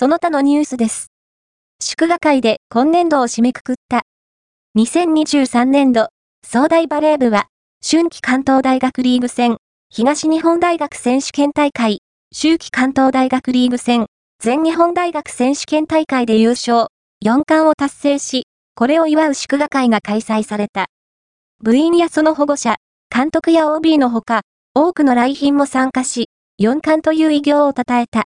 その他のニュースです。祝賀会で今年度を締めくくった。2023年度、総大バレー部は、春季関東大学リーグ戦、東日本大学選手権大会、秋季関東大学リーグ戦、全日本大学選手権大会で優勝、4冠を達成し、これを祝う祝賀会が開催された。部員やその保護者、監督や OB のほか、多くの来賓も参加し、4冠という偉業を称えた。